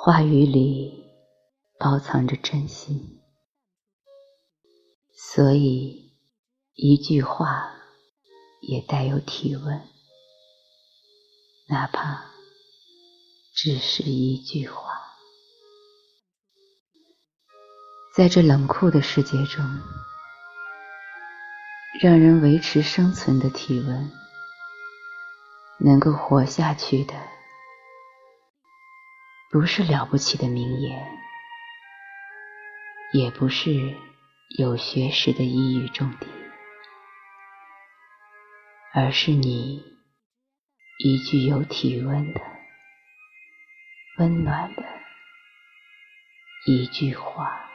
话语里包藏着真心，所以一句话也带有体温，哪怕只是一句话。在这冷酷的世界中，让人维持生存的体温，能够活下去的，不是了不起的名言，也不是有学识的一语中的，而是你一句有体温的、温暖的一句话。